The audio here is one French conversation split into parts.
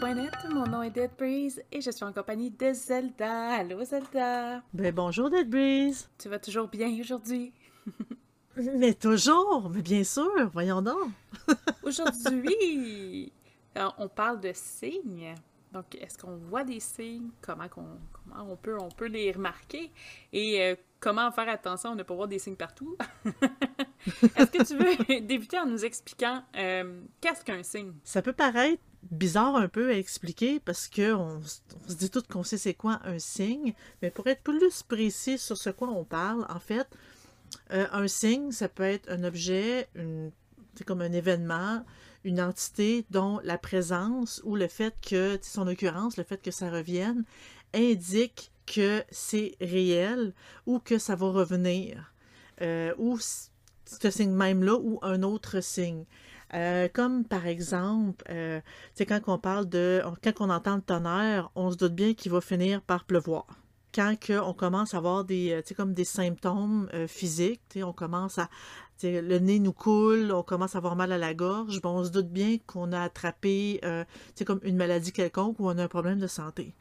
sorcellerie.net. Mon nom est Dead Breeze et je suis en compagnie de Zelda. Allô Zelda? Ben bonjour Dead Breeze. Tu vas toujours bien aujourd'hui? mais toujours, mais bien sûr, voyons donc. aujourd'hui, on parle de signes. Donc, est-ce qu'on voit des signes? Comment, comment on, peut, on peut les remarquer? Et euh, comment faire attention à ne pas voir des signes partout? est-ce que tu veux débuter en nous expliquant euh, qu'est-ce qu'un signe? Ça peut paraître bizarre un peu à expliquer parce qu'on on se dit tout qu'on sait c'est quoi un signe, mais pour être plus précis sur ce quoi on parle, en fait, euh, un signe, ça peut être un objet, c'est comme un événement, une entité dont la présence ou le fait que, son occurrence, le fait que ça revienne, indique que c'est réel ou que ça va revenir. Euh, ou ce signe même-là ou un autre signe. Euh, comme par exemple, euh, quand on parle de. Quand on entend le tonnerre, on se doute bien qu'il va finir par pleuvoir quand on commence à avoir des, comme des symptômes physiques, on commence à, le nez nous coule, on commence à avoir mal à la gorge, bon, on se doute bien qu'on a attrapé comme une maladie quelconque ou on a un problème de santé.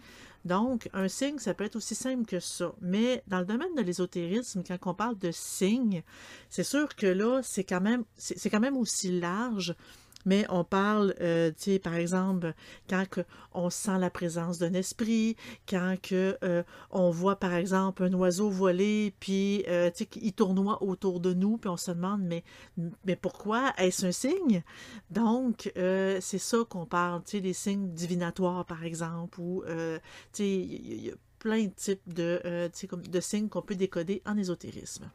Donc, un signe, ça peut être aussi simple que ça. Mais dans le domaine de l'ésotérisme, quand on parle de signes, c'est sûr que là, c'est quand même, c'est quand même aussi large mais on parle, euh, tu sais, par exemple, quand on sent la présence d'un esprit, quand que, euh, on voit, par exemple, un oiseau voler, puis, euh, tu sais, il tournoie autour de nous, puis on se demande, mais, mais pourquoi? Est-ce un signe? Donc, c'est ça qu'on parle, tu sais, les signes divinatoires, par exemple, ou, tu sais, il y, a plein de types de, de signes qu'on peut décoder en ésotérisme.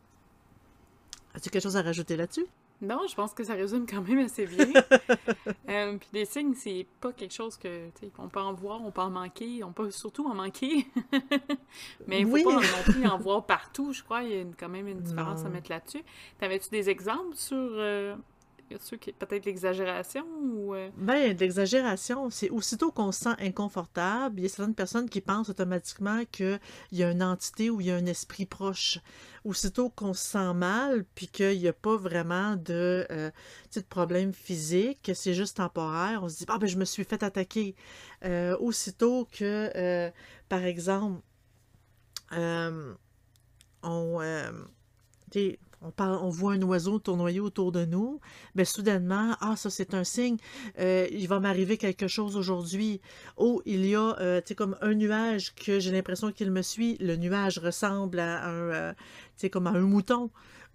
As-tu quelque chose à rajouter là-dessus? Non, je pense que ça résume quand même assez bien. euh, puis des signes, c'est pas quelque chose que on peut en voir, on peut en manquer, on peut surtout en manquer. Mais il faut pas non plus en voir partout, je crois. Il y a quand même une différence à mettre là-dessus. T'avais-tu des exemples sur euh, peut-être l'exagération ou. Euh? Ben, l'exagération, c'est aussitôt qu'on se sent inconfortable, il y a certaines personnes qui pensent automatiquement qu'il y a une entité ou il y a un esprit proche. Aussitôt qu'on se sent mal, puis qu'il n'y a pas vraiment de, euh, problème physique, que c'est juste temporaire, on se dit Ah, ben, je me suis fait attaquer. Euh, aussitôt que, par exemple, on on, voit un oiseau tournoyer autour de nous, mais soudainement, ah, ça c'est un signe, euh, il va m'arriver quelque chose aujourd'hui. Oh, il y a, euh, tu sais, comme un nuage que j'ai l'impression qu'il me suit. Le nuage ressemble à un, euh, tu sais, comme à un mouton.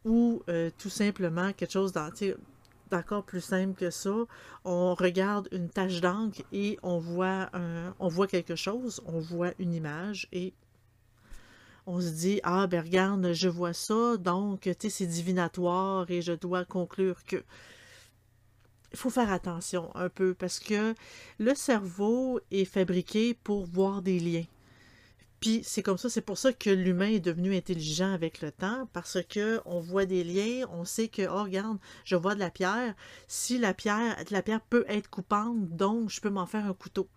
Ou tout simplement quelque chose d'encore plus simple que ça. On regarde une tache d'encre et on voit, on voit quelque chose, on voit une image et on se dit Ah, ben regarde, je vois ça, donc, tu sais, c'est divinatoire et je dois conclure que. Il faut faire attention un peu parce que le cerveau est fabriqué pour voir des liens. Puis c'est comme ça, c'est pour ça que l'humain est devenu intelligent avec le temps, parce que on voit des liens, on sait que, oh regarde, je vois de la pierre, si la pierre, la pierre peut être coupante, donc je peux m'en faire un couteau.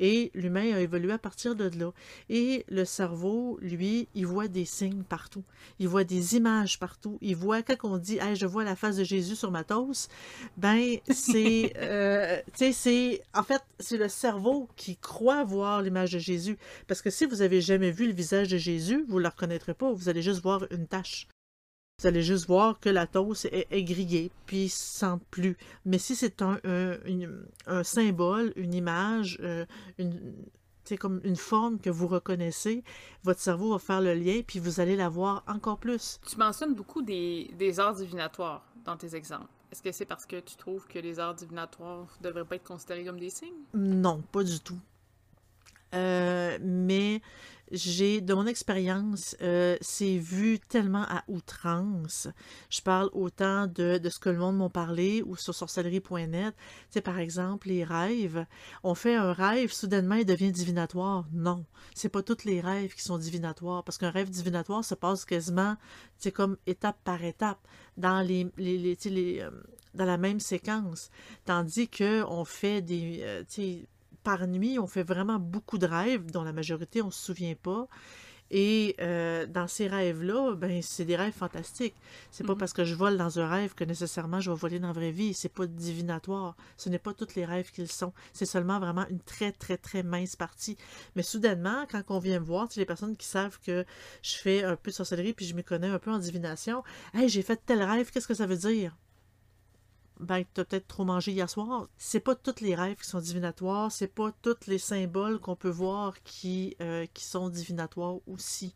Et l'humain a évolué à partir de là. Et le cerveau, lui, il voit des signes partout. Il voit des images partout. Il voit, quand on dit, hey, je vois la face de Jésus sur ma toast, ben, c'est, euh, tu sais, c'est, en fait, c'est le cerveau qui croit voir l'image de Jésus. Parce que si vous avez jamais vu le visage de Jésus, vous ne le reconnaîtrez pas. Vous allez juste voir une tache. Vous allez juste voir que la toast est, grillée, puis sans plus. Mais si c'est un, un, symbole, une image, euh, une, c'est comme une forme que vous reconnaissez, votre cerveau va faire le lien, puis vous allez la voir encore plus. Tu mentionnes beaucoup des, des arts divinatoires dans tes exemples. Est-ce que c'est parce que tu trouves que les arts divinatoires ne devraient pas être considérés comme des signes? Non, pas du tout. Euh, mais j'ai, de mon expérience, euh, c'est vu tellement à outrance. Je parle autant de, de ce que le monde m'a parlé ou sur sorcellerie.net. Tu par exemple, les rêves. On fait un rêve, soudainement, il devient divinatoire. Non. C'est pas tous les rêves qui sont divinatoires. Parce qu'un rêve divinatoire se passe quasiment, c'est comme étape par étape, dans les, euh, dans la même séquence. Tandis que on fait des, euh, par nuit, on fait vraiment beaucoup de rêves, dont la majorité, on ne se souvient pas. Et euh, dans ces rêves-là, ben, c'est des rêves fantastiques. C'est pas mhm. parce que je vole dans un rêve que nécessairement je vais voler dans la vraie vie. C'est pas divinatoire. Ce n'est pas tous les rêves qu'ils sont. C'est seulement vraiment une très, très, très mince partie. Mais soudainement, quand on vient me voir, les personnes qui savent que je fais un peu de sorcellerie puis je me connais un peu en divination, hey, j'ai fait tel rêve, qu'est-ce que ça veut dire? Ben, t'as peut-être trop mangé hier soir. C'est pas tous les rêves qui sont divinatoires, c'est pas tous les symboles qu'on peut voir qui, euh, sont divinatoires aussi.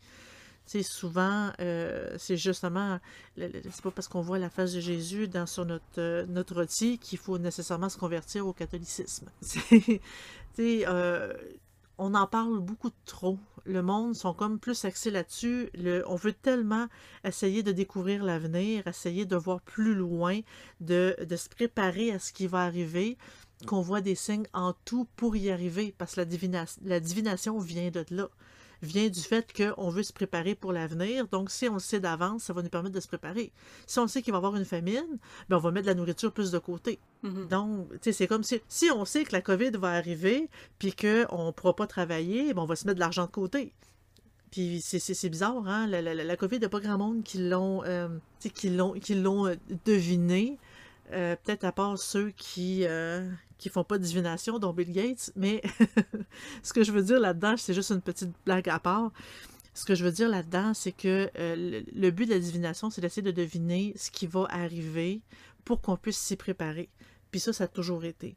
sais, souvent, euh, c'est justement, c'est pas parce qu'on voit la face de Jésus dans sur notre, euh, notre rôti qu'il faut nécessairement se convertir au catholicisme. Tu on en parle beaucoup trop. Le monde sont comme plus axés là-dessus. on veut tellement essayer de découvrir l'avenir, essayer de voir plus loin, de, se préparer à ce qui va arriver, qu'on voit des signes en tout pour y arriver, parce que la, la divination vient de là vient du fait qu'on veut se préparer pour l'avenir. Donc, si on le sait d'avance, ça va nous permettre de se préparer. Si on sait qu'il va y avoir une famine, ben, on va mettre de la nourriture plus de côté. Mm-hmm. Donc, tu sais, c'est comme si, si on sait que la COVID va arriver, puis qu'on ne pourra pas travailler, ben, on va se mettre de l'argent de côté. Puis c'est bizarre, hein? La, la, la COVID, il n'y a pas grand monde qui l'ont euh, qui l'ont euh, deviné. Euh, peut-être à part ceux qui, euh, qui font pas de divination, dont Bill Gates, mais ce que je veux dire là-dedans, c'est juste une petite blague à part. Ce que je veux dire là-dedans, c'est que euh, le, but de la divination, c'est d'essayer de deviner ce qui va arriver pour qu'on puisse s'y préparer. Puis ça, ça a toujours été.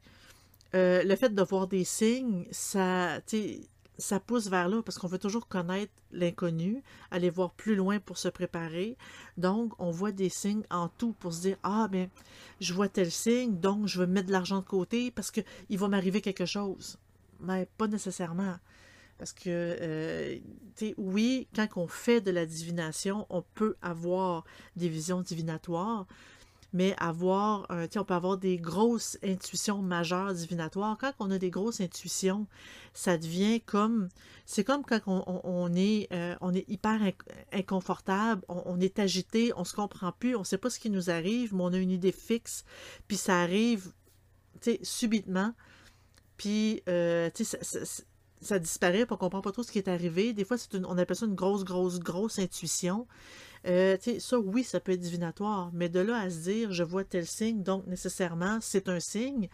le fait de voir des signes, ça, ça pousse vers là parce qu'on veut toujours connaître l'inconnu, aller voir plus loin pour se préparer. Donc, on voit des signes en tout pour se dire Ah, ben, je vois tel signe, donc je veux mettre de l'argent de côté parce qu'il va m'arriver quelque chose. Mais pas nécessairement. Parce que, euh, oui, quand on fait de la divination, on peut avoir des visions divinatoires, mais avoir, un, on peut avoir des grosses intuitions majeures divinatoires. Quand on a des grosses intuitions, ça devient comme, c'est comme quand on, est, euh, on est hyper inconfortable, on, est agité, on se comprend plus, on sait pas ce qui nous arrive, mais on a une idée fixe, puis ça arrive, subitement, puis, euh, ça, ça, disparaît, puis on comprend pas trop ce qui est arrivé. Des fois, c'est on appelle ça une grosse, grosse, grosse intuition. Euh, ça, oui, ça peut être divinatoire, mais de là à se dire, je vois tel signe, donc nécessairement, c'est un signe,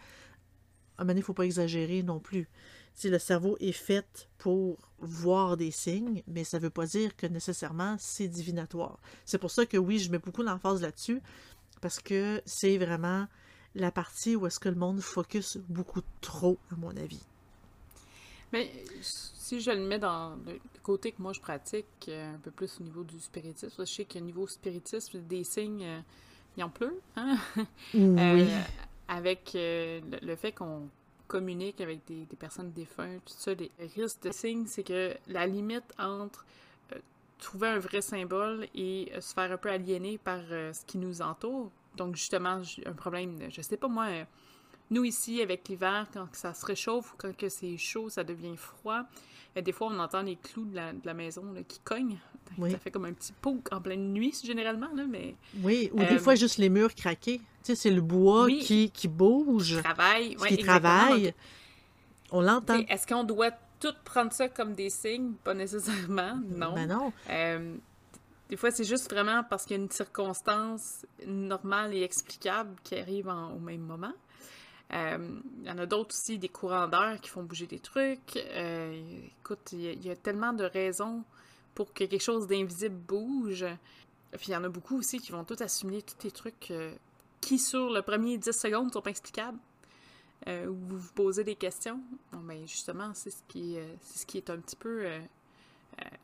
à un moment il ne faut pas exagérer non plus. Si le cerveau est fait pour voir des signes, mais ça ne veut pas dire que nécessairement c'est divinatoire. C'est pour ça que oui, je mets beaucoup l'emphase là-dessus, parce que c'est vraiment la partie où est-ce que le monde focus beaucoup trop, à mon avis. Mais si je le mets dans côté que moi je pratique, euh, un peu plus au niveau du spiritisme, je sais qu'au niveau spiritisme, des signes, euh, il y en pleut. Hein? Oui. Euh, avec le, fait qu'on communique avec des, personnes défuntes, tout ça, les risques de signes, c'est que la limite entre trouver un vrai symbole et se faire un peu aliéner par ce qui nous entoure. Donc, justement, un problème, je sais pas moi, nous, ici, avec l'hiver, quand ça se réchauffe ou quand c'est chaud, ça devient froid. Et des fois, on entend les clous de la, maison qui cognent. Ça fait comme un petit pouk en pleine nuit, généralement. Là, mais, oui, ou des euh, fois, juste les murs craqués. Tu sais, c'est le bois qui, qui bouge. Qui travaille. qui travaille. On l'entend. Est-ce qu'on doit tout prendre ça comme des signes? Pas nécessairement, non. Ben non. Euh, des fois, c'est juste vraiment parce qu'il y a une circonstance normale et explicable qui arrive au même moment. Il euh, y en a d'autres aussi, des courants d'air qui font bouger des trucs. Euh, écoute, il y, a tellement de raisons pour que quelque chose d'invisible bouge. Puis il y en a beaucoup aussi qui vont tout assimiler tous les trucs euh, qui, sur le premier 10 secondes, sont pas explicables. ou vous vous posez des questions. Bon, ben justement, c'est ce qui, ce qui est un petit peu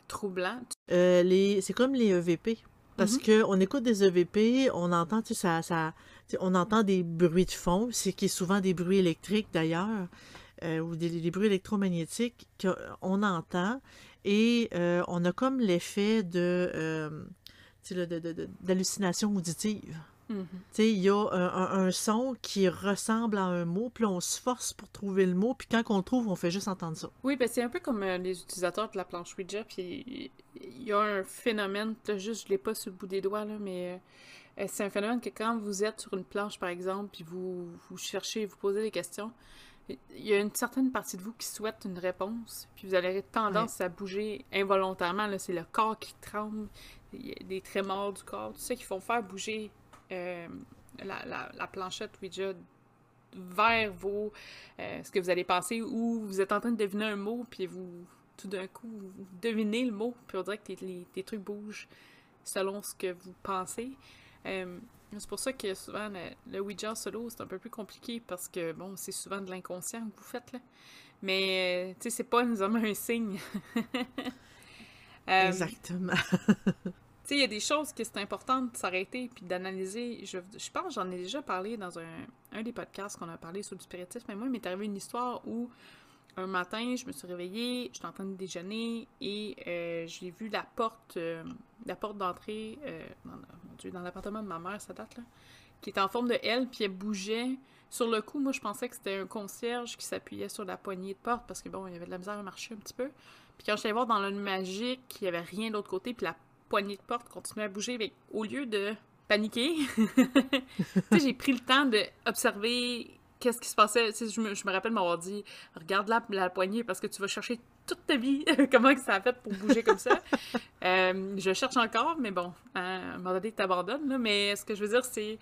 troublant. c'est comme les EVP. Parce mm-hmm. qu'on écoute des EVP, on entend, tu sais, ça, ça, on entend des bruits de fond, c'est qui est souvent des bruits électriques d'ailleurs, euh, ou des, bruits électromagnétiques qu'on entend, et euh, on a comme l'effet de, euh, d'hallucination auditive. Mm-hmm. Il y a un, son qui ressemble à un mot, puis on se force pour trouver le mot, puis quand on le trouve, on fait juste entendre ça. Oui, ben c'est un peu comme les utilisateurs de la planche Ouija, puis il y a un phénomène, là, juste je l'ai pas sur le bout des doigts, là, mais c'est un phénomène que quand vous êtes sur une planche, par exemple, puis vous, vous cherchez, vous posez des questions, il y a une certaine partie de vous qui souhaite une réponse, puis vous allez tendance à bouger involontairement. C'est le corps qui tremble, il y a des trémors du corps, tout ça qui font faire bouger euh, la, la, planchette Ouija vers vos, euh, ce que vous allez penser, ou vous êtes en train de deviner un mot, puis vous, tout d'un coup, vous devinez le mot, puis on dirait que les, trucs bougent selon ce que vous pensez. Euh, c'est pour ça que souvent, le, Ouija solo, c'est un peu plus compliqué parce que, bon, c'est souvent de l'inconscient que vous faites, là. Mais, tu sais, c'est pas nécessairement un signe. Euh, Exactement. tu sais, il y a des choses que c'est important de s'arrêter puis d'analyser. Je, je pense j'en ai déjà parlé dans un, un des podcasts qu'on a parlé sur le spiritisme, mais moi, il m'est arrivé une histoire où un matin, je me suis réveillée, j'étais en train de déjeuner et euh, j'ai vu la porte, euh, la porte d'entrée, euh, dans, l'appartement de ma mère, ça date là, qui était en forme de L, puis elle bougeait. Sur le coup, moi, je pensais que c'était un concierge qui s'appuyait sur la poignée de porte parce que bon, il y avait de la misère à marcher un petit peu. Puis quand je suis voir dans le magique, il n'y avait rien de l'autre côté, puis la poignée de porte continuait à bouger, au lieu de paniquer, j'ai pris le temps d'observer qu'est-ce qui se passait. Je me, je me rappelle m'avoir dit regarde la, la poignée parce que tu vas chercher toute ta vie comment ça a fait pour bouger comme ça. Euh, je cherche encore, mais bon, hein, à un moment donné, tu abandonnes. Mais ce que je veux dire, c'est. Il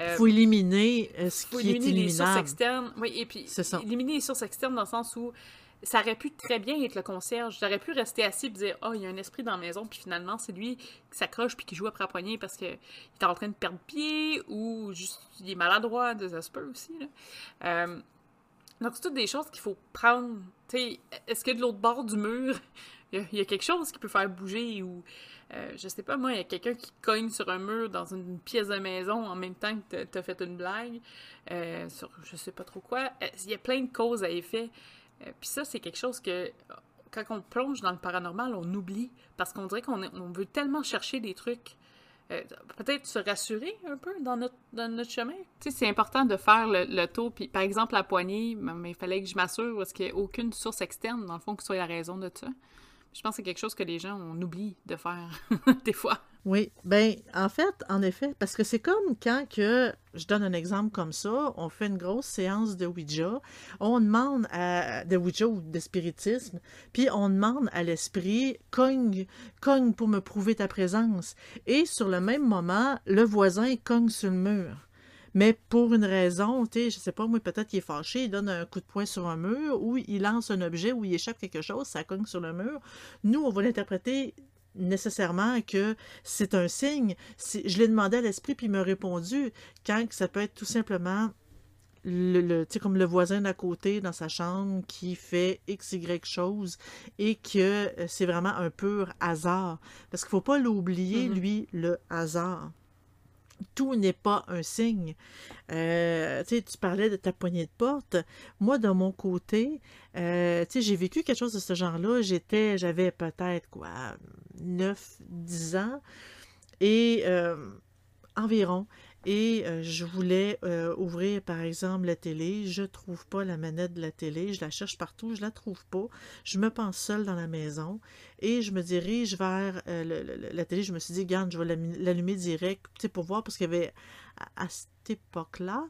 euh, faut éliminer euh, ce qui est les sources externes. Oui, et puis éliminer les sources externes dans le sens où ça aurait pu très bien être le concierge. J'aurais pu rester assis et dire Oh, il y a un esprit dans la maison, puis finalement, c'est lui qui s'accroche puis qui joue après la poignée parce qu'il est en train de perdre pied ou juste il est maladroit, ça se peut aussi. Euh, donc, c'est toutes des choses qu'il faut prendre. Est-ce que de l'autre bord du mur, il y, a, quelque chose qui peut faire bouger ou. Euh, je sais pas, moi, il y a quelqu'un qui cogne sur un mur dans une pièce de maison en même temps que tu as fait une blague euh, sur je sais pas trop quoi. Il y a plein de causes à effet. Euh, puis ça, c'est quelque chose que quand on plonge dans le paranormal, on oublie parce qu'on dirait qu'on on veut tellement chercher des trucs. Euh, peut-être se rassurer un peu dans notre, dans notre chemin. Tu sais, c'est important de faire le, tour. Puis, par exemple, la poignée, mais il fallait que je m'assure parce qu'il n'y a aucune source externe, dans le fond, qui soit la raison de ça. Je pense que c'est quelque chose que les gens, on oublie de faire des fois. Oui, ben en fait, en effet, parce que c'est comme quand que, je donne un exemple comme ça, on fait une grosse séance de Ouija, on demande à, de Ouija ou de spiritisme, puis on demande à l'esprit, cogne, cogne pour me prouver ta présence. Et sur le même moment, le voisin cogne sur le mur mais pour une raison, tu sais, je sais pas, moi, peut-être qu'il est fâché, il donne un coup de poing sur un mur, ou il lance un objet, ou il échappe quelque chose, ça cogne sur le mur. Nous, on va l'interpréter nécessairement que c'est un signe. Je l'ai demandé à l'esprit, puis il m'a répondu quand ça peut être tout simplement le, le comme le voisin d'à côté dans sa chambre qui fait x, y chose et que euh, c'est vraiment un pur hasard. Parce qu'il ne faut pas l'oublier, mm-hmm. lui, le hasard tout n'est pas un signe. Euh, tu parlais de ta poignée de porte. Moi, de mon côté, euh, j'ai vécu quelque chose de ce genre-là. J'étais, j'avais peut-être quoi, 9, 10 ans et euh, environ. Et euh, je voulais euh, ouvrir, par exemple, la télé. Je trouve pas la manette de la télé. Je la cherche partout. Je la trouve pas. Je me pense seule dans la maison. Et je me dirige vers euh, la télé. Je me suis dit, garde, je vais l'allumer direct pour voir parce qu'il y avait à, cette époque-là,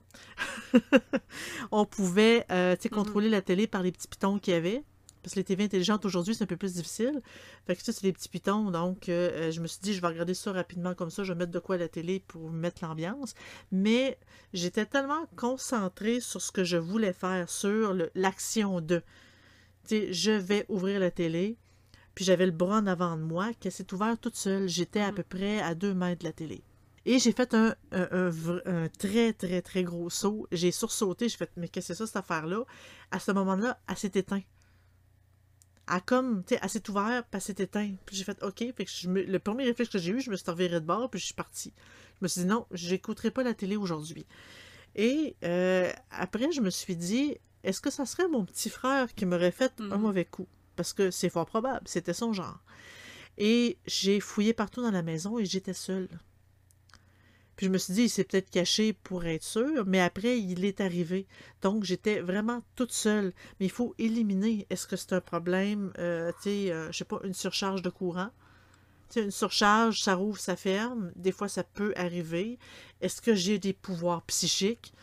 on pouvait mm-hmm. contrôler la télé par les petits pitons qu'il y avait. Parce que les TV intelligentes aujourd'hui, c'est un peu plus difficile. Fait que ça, c'est des petits pitons. Donc, euh, euh, je me suis dit, je vais regarder ça rapidement comme ça. Je vais mettre de quoi à la télé pour mettre l'ambiance. Mais j'étais tellement concentrée sur ce que je voulais faire, sur l'action de. sais, je vais ouvrir la télé. Puis j'avais le bras en avant de moi, qui s'est ouvert toute seule. J'étais à mm. peu près à deux mètres de la télé. Et j'ai fait un, un, très, très, très gros saut. J'ai sursauté. J'ai fait, mais qu'est-ce que c'est ça, cette affaire-là? À ce moment-là, elle s'est éteinte à comme, tu sais, assez ouvert, puis s'est. Puis j'ai fait OK. Fait que je le premier réflexe que j'ai eu, je me suis de bord, puis je suis partie. Je me suis dit non, j'écouterai pas la télé aujourd'hui. Et euh, après, je me suis dit, est-ce que ça serait mon petit frère qui m'aurait fait un mm-hmm. mauvais coup? Parce que c'est fort probable, c'était son genre. Et j'ai fouillé partout dans la maison et j'étais seule. Puis je me suis dit, il s'est peut-être caché pour être sûr, mais après, il est arrivé. Donc, j'étais vraiment toute seule. Mais il faut éliminer. Est-ce que c'est un problème, euh, tu sais, euh, je sais pas, une surcharge de courant? Tu sais, une surcharge, ça rouvre, ça ferme. Des fois, ça peut arriver. Est-ce que j'ai des pouvoirs psychiques?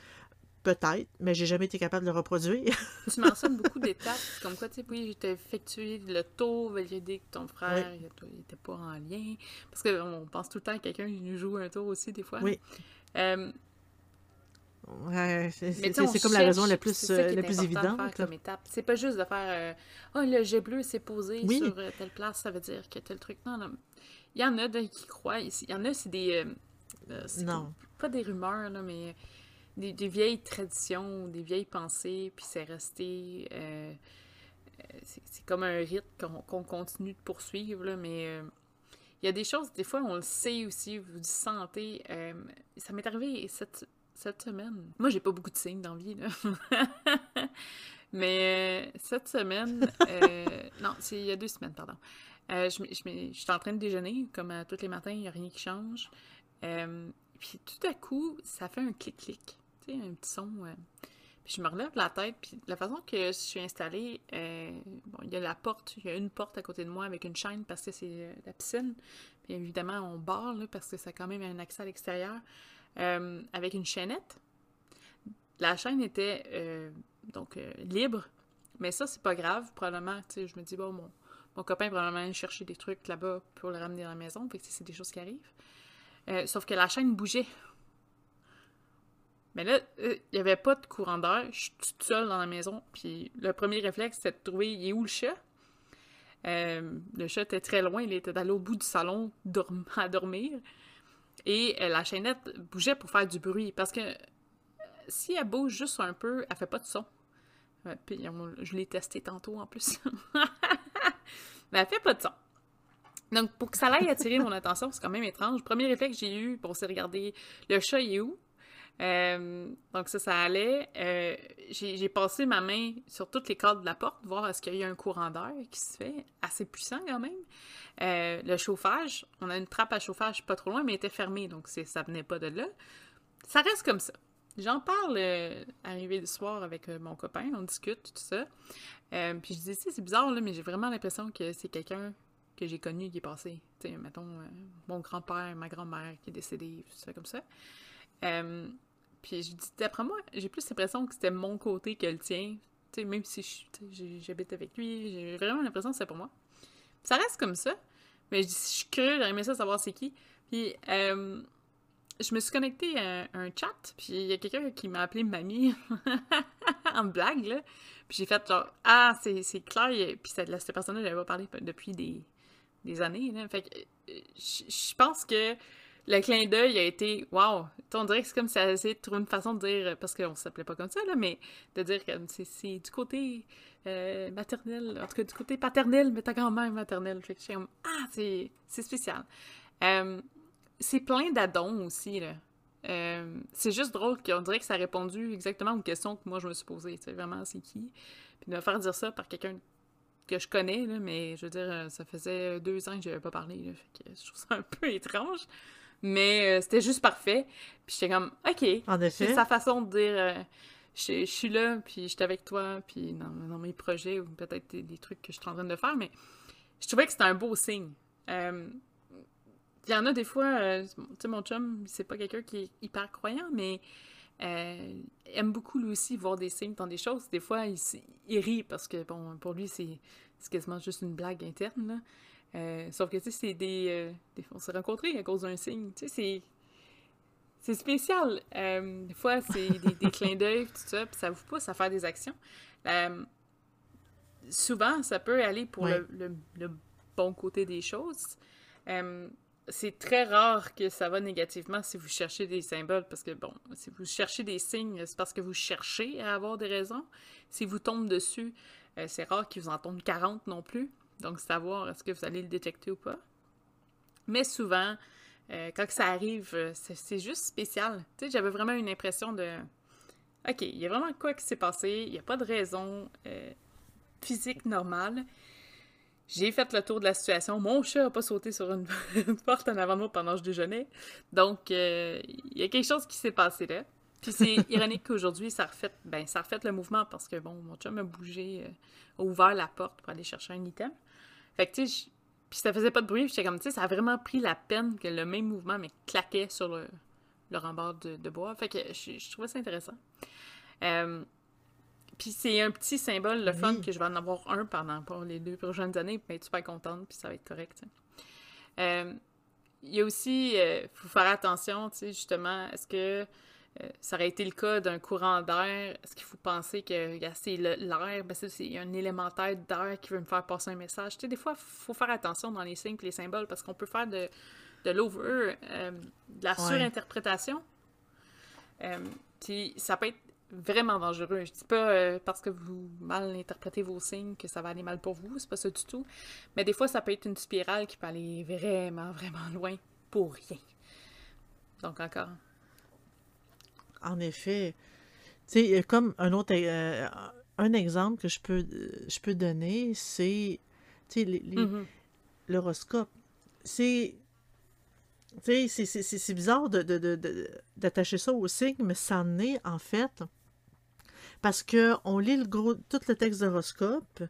Peut-être, mais j'ai jamais été capable de le reproduire. tu mentionnes beaucoup d'étapes, comme quoi, tu sais, oui, j'ai effectué le tour, valider que ton frère n'était pas en lien. Parce qu'on pense tout le temps à quelqu'un qui nous joue un tour aussi, des fois. Oui. Euh, Ouais, c'est comme la raison la plus, euh, la plus évidente. C'est pas juste de faire euh, Oh, le jet bleu s'est posé sur euh, telle place, ça veut dire que tel truc. Non, non. Il y en a qui croient. Il y en a, c'est des. non. Pas des rumeurs, là, mais des, des, vieilles traditions, des vieilles pensées, puis c'est resté. c'est comme un rite qu'on continue de poursuivre, là, mais. il y a des choses, des fois, on le sait aussi, vous sentez. ça m'est arrivé cette, cette semaine. Moi, j'ai pas beaucoup de signes d'envie, là. Mais euh, cette semaine, euh, non, c'est il y a deux semaines, pardon. Euh, je, je, suis en train de déjeuner, comme tous les matins, il n'y a rien qui change. puis tout à coup, ça fait un clic-clic, un petit son. puis je me relève la tête, puis la façon que je suis installée, bon, il y a la porte, il y a une porte à côté de moi avec une chaîne parce que c'est la piscine. Puis évidemment, on barre, parce que c'est quand même un accès à l'extérieur. Euh, avec une chaînette. La chaîne était euh, donc euh, libre, mais ça, c'est pas grave. Probablement, tu sais, je me dis, bon, mon, mon copain probablement aller chercher des trucs là-bas pour le ramener à la maison. Fait que c'est des choses qui arrivent. sauf que la chaîne bougeait. Mais là, il n'y avait pas de courant d'air. Je suis toute seule dans la maison. Puis le premier réflexe, c'était de trouver, il est où le chat? le chat était très loin. Il était allé au bout du salon à dormir. Et euh, la chaînette bougeait pour faire du bruit. Parce que euh, si elle bouge juste un peu, elle fait pas de son. Euh, puis je l'ai testé tantôt en plus. Mais elle fait pas de son. Donc, pour que ça aille attirer mon attention, c'est quand même étrange. Premier effet que j'ai eu, pour se regarder le chat est où? Donc ça, ça allait. j'ai passé ma main sur toutes les cordes de la porte, voir est-ce qu'il y a un courant d'air qui se fait, assez puissant quand même. Euh, le chauffage, on a une trappe à chauffage pas trop loin, mais elle était fermée, donc ça venait pas de là. Ça reste comme ça. J'en parle euh, arrivé le soir avec euh, mon copain, on discute, tout ça. puis je dis, c'est bizarre, mais j'ai vraiment l'impression que c'est quelqu'un que j'ai connu qui est passé. Tu sais, mettons, mon grand-père, ma grand-mère qui est décédée, tout ça comme ça. Puis je dis, d'après moi, j'ai plus l'impression que c'était mon côté que le tien. Tu sais, même si j'habite avec lui, j'ai vraiment l'impression que c'est pour moi. Ça reste comme ça. Mais je, je suis curieuse, j'aurais aimé ça savoir c'est qui. Puis, euh, je me suis connectée à un, chat, puis il y a quelqu'un qui m'a appelé mamie en blague, là. Puis j'ai fait genre, ah, c'est clair. Puis cette, cette personne-là, j'avais pas parlé depuis des, des années, là. Fait que euh, je pense que le clin d'œil a été wow. On dirait que c'est comme si elle essayé de trouver une façon de dire parce qu'on s'appelait pas comme ça là mais de dire que c'est du côté euh, maternel en tout cas du côté paternel mais ta grand-mère maternelle. Je suis comme ah c'est spécial. Euh, c'est plein d'addons aussi là. Euh, c'est juste drôle qu'on dirait que ça a répondu exactement aux questions que moi je me suis posées tu sais vraiment c'est qui? Puis de me faire dire ça par quelqu'un que je connais là mais je veux dire ça faisait deux ans que j'avais pas parlé là, fait que je trouve ça un peu étrange mais euh, c'était juste parfait. Puis j'étais comme, OK. C'est sa façon de dire, euh, je, suis là, puis je suis avec toi, puis dans, mes projets, ou peut-être des, trucs que je suis en train de faire. Mais je trouvais que c'était un beau signe. Euh, il y en a des fois, tu sais, mon chum, c'est pas quelqu'un qui est hyper croyant, mais aime beaucoup lui aussi voir des signes dans des choses. Des fois, il, il rit parce que, bon, pour lui, c'est quasiment juste une blague interne, là. Euh, sauf que, tu sais, c'est des, euh, des, On s'est rencontrés à cause d'un signe. Tu sais, c'est. C'est spécial. Euh, des fois, c'est des, des clins d'œil, tout ça, puis ça vous pousse à faire des actions. souvent, ça peut aller pour le, le, bon côté des choses. c'est très rare que ça va négativement si vous cherchez des symboles, parce que, bon, si vous cherchez des signes, c'est parce que vous cherchez à avoir des raisons. Si vous tombez dessus, c'est rare qu'il vous en tombe 40 non plus. Donc, savoir est-ce que vous allez le détecter ou pas. Mais souvent, euh, quand ça arrive, euh, c'est juste spécial. Tu sais, j'avais vraiment une impression de OK, il y a vraiment quoi qui s'est passé, il n'y a pas de raison euh, physique normale. J'ai fait le tour de la situation. Mon chat n'a pas sauté sur une, porte en avant de moi pendant que je déjeunais. Donc, il y a quelque chose qui s'est passé là. Puis c'est ironique qu'aujourd'hui, ça refait, ben, ça refait le mouvement parce que, bon, mon chum a bougé, a ouvert la porte pour aller chercher un item. Fait que, tu sais, puis ça faisait pas de bruit, j'étais comme, tu sais, ça a vraiment pris la peine que le même mouvement, mais claquait sur le, le rembord de, bois. Fait que je, trouvais ça intéressant. Euh, puis c'est un petit symbole, le fun, que je vais en avoir un pendant pour les deux prochaines années, puis être super contente, puis ça va être correct. Euh, il y a aussi, il euh, faut faire attention, tu sais, justement, est-ce que euh, ça aurait été le cas d'un courant d'air, est-ce qu'il faut penser que c'est l'air, ben c'est un élémentaire d'air qui veut me faire passer un message. Tu sais, des fois, il faut faire attention dans les signes et les symboles parce qu'on peut faire de, de l'over, de la surinterprétation. puis ça peut être vraiment dangereux. Je dis pas euh, parce que vous mal interprétez vos signes que ça va aller mal pour vous, c'est pas ça du tout. Mais des fois, ça peut être une spirale qui peut aller vraiment, vraiment loin pour rien. Donc encore. En effet. Tu sais, comme un autre euh, un exemple que je peux je peux donner, c'est tu sais mm-hmm. l'horoscope. C'est c'est bizarre d'attacher de, ça au signe, mais ça en est en fait parce qu'on lit le gros, tout le texte d'horoscope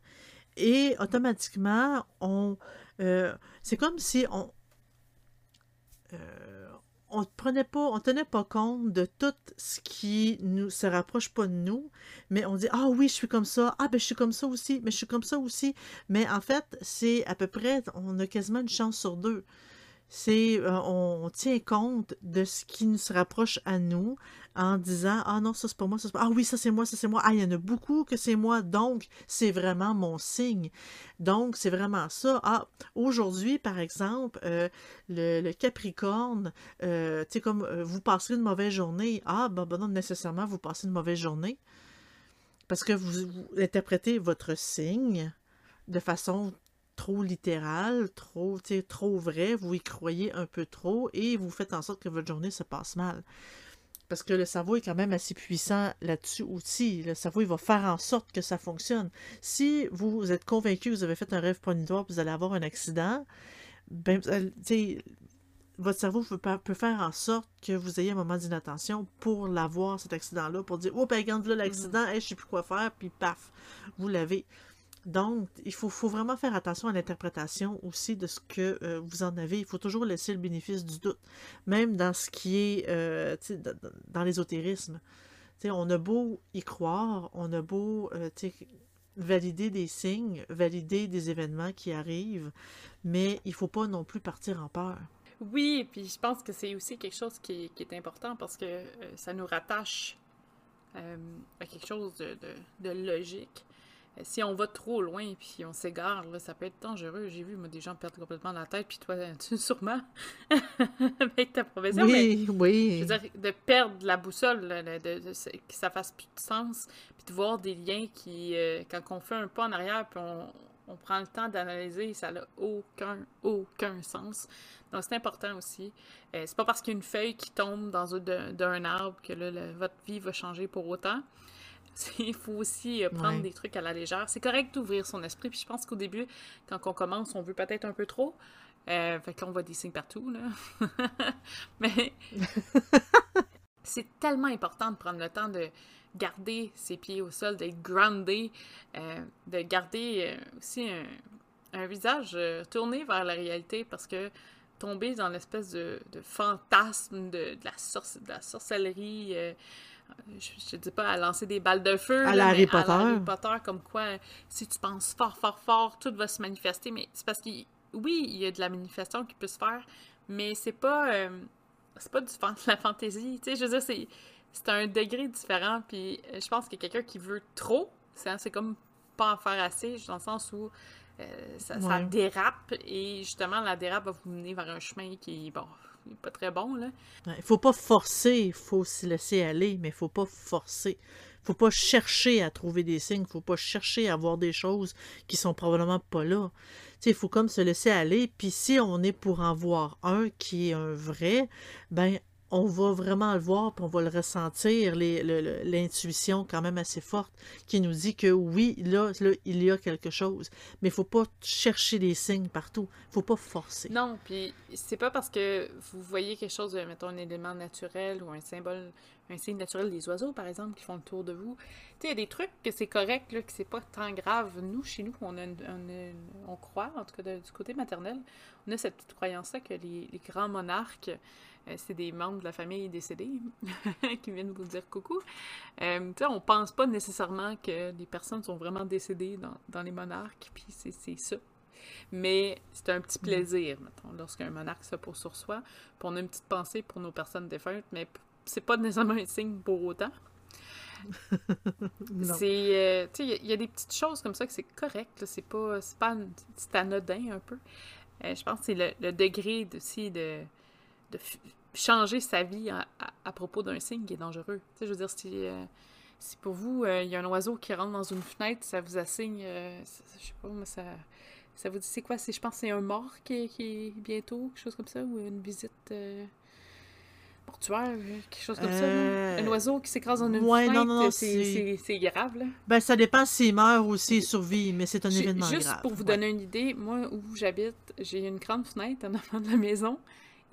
et automatiquement, on euh, c'est comme si on euh, on prenait pas, on tenait pas compte de tout ce qui nous se rapproche pas de nous, mais on dit ah oui je suis comme ça, ah ben je suis comme ça aussi, mais je suis comme ça aussi, mais en fait c'est à peu près, on a quasiment une chance sur deux c'est euh, on, tient compte de ce qui nous se rapproche à nous en disant ah non ça c'est pas moi ça c'est pas ah oui ça c'est moi ça c'est moi. Ah il y en a beaucoup que c'est moi donc c'est vraiment mon signe. Donc c'est vraiment ça. Ah aujourd'hui par exemple euh, le, Capricorne euh, tu sais comme vous passerez une mauvaise journée. Ah ben, ben, non nécessairement vous passez une mauvaise journée. Parce que vous interprétez votre signe de façon trop littéral, trop, trop vrai, vous y croyez un peu trop et vous faites en sorte que votre journée se passe mal. Parce que le cerveau est quand même assez puissant là-dessus aussi. Le cerveau, il va faire en sorte que ça fonctionne. Si vous êtes convaincu que vous avez fait un rêve pronitoire et vous allez avoir un accident, ben, votre cerveau peut, faire en sorte que vous ayez un moment d'inattention pour l'avoir, cet accident-là, pour dire Oh, ben, regarde là l'accident, je je sais plus quoi faire, puis paf, vous l'avez. Donc, il faut, vraiment faire attention à l'interprétation aussi de ce que euh, vous en avez. Il faut toujours laisser le bénéfice du doute, même dans ce qui est euh, dans l'ésotérisme. On a beau y croire, on a beau euh, valider des signes, valider des événements qui arrivent, mais il ne faut pas non plus partir en peur. Oui, puis je pense que c'est aussi quelque chose qui, est important parce que ça nous rattache à quelque chose de logique si on va trop loin puis on s'égare, ça peut être dangereux. J'ai vu moi, des gens perdre complètement la tête, puis toi, tu sûrement avec ta profession. Oui, oui. Je veux dire, de perdre la boussole, de, que ça fasse plus de sens, puis de voir des liens qui, euh, quand on fait un pas en arrière, puis on, prend le temps d'analyser, ça n'a aucun, aucun sens. Donc, c'est important aussi. Euh, c'est pas parce qu'il y a une feuille qui tombe dans d'un arbre que votre vie va changer pour autant. Il faut aussi euh, prendre des trucs à la légère. C'est correct d'ouvrir son esprit. Puis je pense qu'au début, quand on commence, on veut peut-être un peu trop. Euh, fait qu'on voit des signes partout, là. Mais c'est tellement important de prendre le temps de garder ses pieds au sol, d'être groundé, euh, de garder euh, aussi un, visage tourné vers la réalité parce que tomber dans l'espèce de, fantasme de, la de la sorcellerie je, ne dis pas à lancer des balles de feu, à, Harry Potter. Harry Potter, comme quoi, si tu penses fort, fort, fort, tout va se manifester. Mais c'est parce que, oui, il y a de la manifestation qui peut se faire, mais c'est pas, euh, c'est pas du de la fantaisie. Tu sais, je veux dire, c'est, c'est un degré différent. Puis euh, je pense que quelqu'un qui veut trop, c'est, comme pas en faire assez, dans le sens où euh, ça, ça, dérape et justement, la dérape va vous mener vers un chemin qui, bon, pas très bon, là. Il faut pas forcer, il faut se laisser aller, mais il faut pas forcer. faut pas chercher à trouver des signes, faut pas chercher à voir des choses qui sont probablement pas là. Il faut comme se laisser aller, puis si on est pour en voir un qui est un vrai, ben on va vraiment le voir, puis on va le ressentir, l'intuition quand même assez forte qui nous dit que oui, là, il y a quelque chose. Mais il faut pas chercher des signes partout. il faut pas forcer. Non, puis c'est pas parce que vous voyez quelque chose, mettons un élément naturel ou un symbole, un signe naturel des oiseaux, par exemple, qui font le tour de vous. Tu il y a des trucs que c'est correct, là, que c'est pas tant grave. Nous, chez nous, on, a on, croit, en tout cas du côté maternel, on a cette petite croyance-là que les, grands monarques, euh, c'est des membres de la famille décédés qui viennent vous dire coucou. Euh, on pense pas nécessairement que les personnes sont vraiment décédées dans, dans les monarques, puis c'est ça. Mais c'est un petit mm. plaisir, mettons, lorsqu'un monarque se pose sur soi. Puis on a une petite pensée pour nos personnes défuntes, mais c'est pas nécessairement un signe pour autant. c'est euh, tu sais il y, a des petites choses comme ça que c'est correct c'est pas c'est pas c'est anodin un peu euh, je pense que c'est le, degré aussi de, de changer sa vie à, propos d'un signe qui est dangereux. Tu sais, je veux dire, si, euh, si pour vous, il y a un oiseau qui rentre dans une fenêtre, ça vous assigne, je sais pas, mais ça, ça vous dit, c'est quoi? Je pense que c'est un mort qui, qui, est bientôt, quelque chose comme ça, ou une visite mortuaire, quelque chose comme ça. Un oiseau qui s'écrase dans une ouais, fenêtre, c'est grave. Là. Ben, ça dépend s'il meurt ou s'il survit, mais c'est un événement juste grave. Juste pour vous donner une idée, moi, où j'habite, j'ai une grande fenêtre en avant de la maison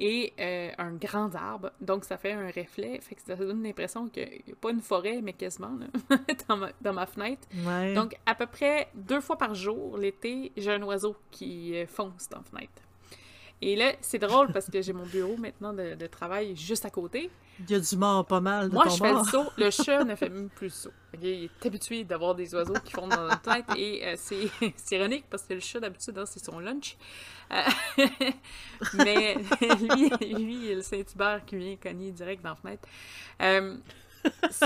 et euh, un grand arbre. Donc, ça fait un reflet. Fait que ça donne l'impression qu'il n'y a pas une forêt, mais quasiment dans, ma, dans, ma, fenêtre. Donc, à peu près deux fois par jour, l'été, j'ai un oiseau qui euh, fonce dans la fenêtre. Et là, c'est drôle parce que j'ai mon bureau maintenant de, travail juste à côté. Il y a du mort pas mal de Moi, je fais le saut. Le chat ne fait même plus le saut. Il est habitué d'avoir des oiseaux qui font dans la tête et euh, c'est ironique parce que le chat, d'habitude, hein, c'est son lunch. Euh, mais lui, lui, il y a le Saint-Hubert qui vient cogner direct dans la fenêtre. Euh,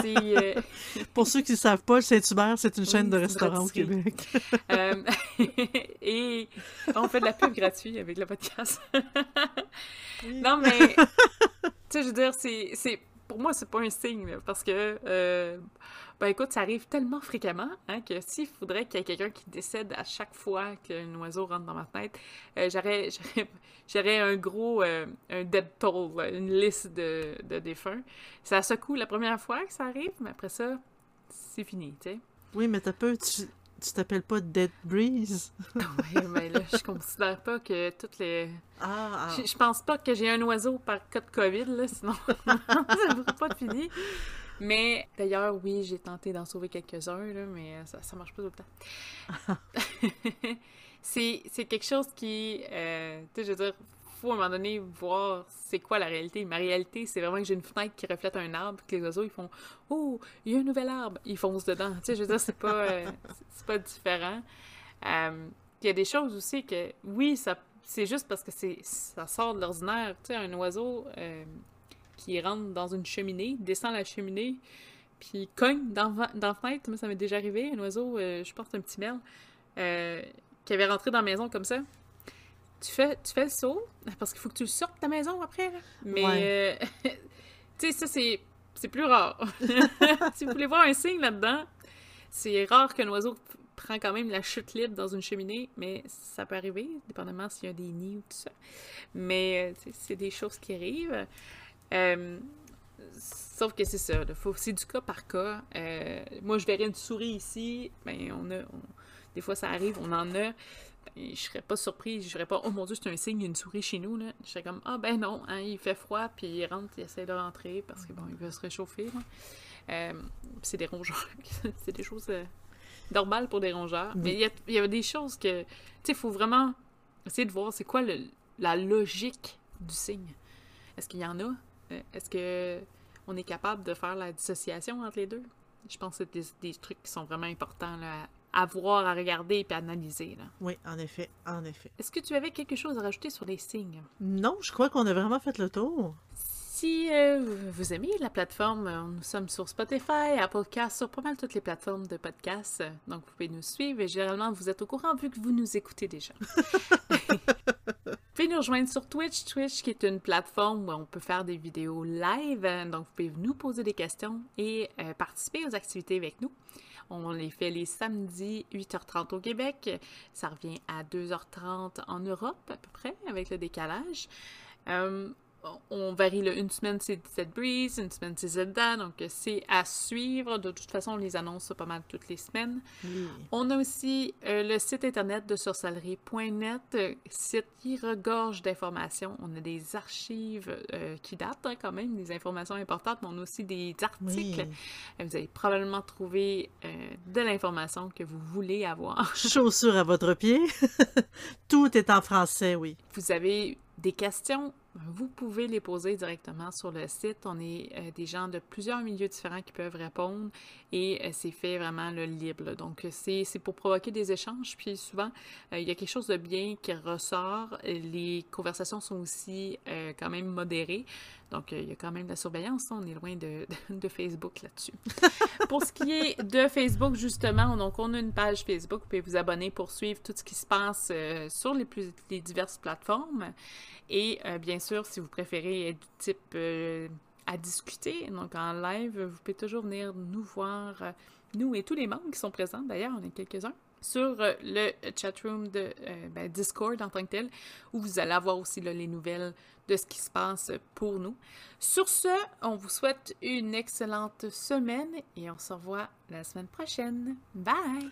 euh, Pour ceux qui ne savent pas, le Saint-Hubert, c'est une chaîne de restaurants au Québec. Euh, et on fait de la pub gratuite avec le podcast. Non, mais, tu sais, je veux dire, c'est, pour moi, c'est pas un signe, parce que euh, ben écoute, ça arrive tellement fréquemment hein, que s'il faudrait qu'il y ait quelqu'un qui décède à chaque fois qu'un oiseau rentre dans ma fenêtre, euh, j'aurais, j'aurais, un gros euh, un dead toll, une liste de, de défunts. Ça secoue la première fois que ça arrive, mais après ça, c'est fini, tu sais. Oui, mais t'as peu, tu, tu t'appelles pas Dead Breeze? oui, mais là, je considère pas que toutes les. Ah, ah. Je, pense pas que j'ai un oiseau par cas de COVID, là, sinon ça ne pas de fini. Mais d'ailleurs, oui, j'ai tenté d'en sauver quelques-uns, mais ça, ça marche pas tout le temps. c'est, quelque chose qui, euh, tu sais, je veux dire, à un moment donné voir c'est quoi la réalité. Ma réalité, c'est vraiment que j'ai une fenêtre qui reflète un arbre, que les oiseaux, ils font « Oh, il y a un nouvel arbre! » Ils foncent dedans. Tu sais, je veux dire, c'est pas, euh, pas différent. Euh, il y a des choses aussi que, oui, ça c'est juste parce que c'est ça sort de l'ordinaire. Tu sais, un oiseau, qui rentre dans une cheminée, descend la cheminée, puis cogne dans, dans la fenêtre. Moi, ça m'est déjà arrivé. Un oiseau, euh, je pense un petit merle, euh, qui avait rentré dans la maison comme ça. Tu fais, tu fais le saut, parce qu'il faut que tu sortes de ta maison après. Mais, euh, tu sais, ça, c'est, c'est plus rare. si vous voulez voir un signe là-dedans, c'est rare qu'un oiseau prend quand même la chute libre dans une cheminée, mais ça peut arriver, dépendamment s'il y a des nids ou tout ça. Mais c'est des choses qui arrivent. Euh, sauf que c'est ça, c'est du cas par cas. Euh, moi, je verrais une souris ici, ben, on a, des fois ça arrive, on en a. Je serais pas surprise, je serais pas, oh mon dieu, c'est un signe, il y a une souris chez nous. Là. Je serais comme, ah ben non, hein, il fait froid, puis il rentre, il essaie de rentrer parce que bon, il veut se réchauffer. Euh, c'est des rongeurs, c'est des choses normales pour des rongeurs. Mais il y a, y a, des choses que, tu sais, il faut vraiment essayer de voir c'est quoi le, la logique du signe. Est-ce qu'il y en a? Euh, est-ce que on est capable de faire la dissociation entre les deux? Je pense que c'est des, trucs qui sont vraiment importants à voir, à regarder et à analyser. Là. Oui, en effet, en effet. Est-ce que tu avais quelque chose à rajouter sur les signes? Non, je crois qu'on a vraiment fait le tour. Si euh, vous aimez la plateforme, euh, nous sommes sur Spotify, Apple Cast, sur pas mal toutes les plateformes de podcasts. Donc, vous pouvez nous suivre et généralement, vous êtes au courant vu que vous nous écoutez déjà. Vous pouvez nous rejoindre sur Twitch, Twitch qui est une plateforme où on peut faire des vidéos live. Donc, vous pouvez nous poser des questions et euh, participer aux activités avec nous. On les fait les samedis 8h30 au Québec. Ça revient à 2h30 en Europe à peu près avec le décalage. Euh, on varie le une semaine c'est cette Breeze, une semaine c'est Zelda, donc c'est à suivre. De toute façon, on les annonce pas mal toutes les semaines. On a aussi le site internet de sorcellerie.net, site qui regorge d'informations. On a des archives qui datent hein, quand même, des informations importantes, mais on a aussi des articles. Vous allez probablement trouver de l'information que vous voulez avoir. Chaussures à votre pied. Tout est en français, oui. Vous avez des questions, vous pouvez les poser directement sur le site. On est euh, des gens de plusieurs milieux différents qui peuvent répondre et euh, c'est fait vraiment le libre. Donc, c'est pour provoquer des échanges. Puis souvent, euh, il y a quelque chose de bien qui ressort. Les conversations sont aussi quand même modérées. Donc, il y a quand même de la surveillance. On est loin de, Facebook là-dessus. pour ce qui est de Facebook, justement, donc on a une page Facebook. Vous pouvez vous abonner pour suivre tout ce qui se passe sur les, plus, diverses plateformes. Et bien sûr, si vous préférez être du type euh, à discuter, donc en live, vous pouvez toujours venir nous voir, euh, nous et tous les membres qui sont présents, d'ailleurs, on est quelques-uns, sur euh, le chatroom de ben, Discord en tant que tel, où vous allez avoir aussi les nouvelles de ce qui se passe pour nous. Sur ce, on vous souhaite une excellente semaine et on se revoit la semaine prochaine. Bye!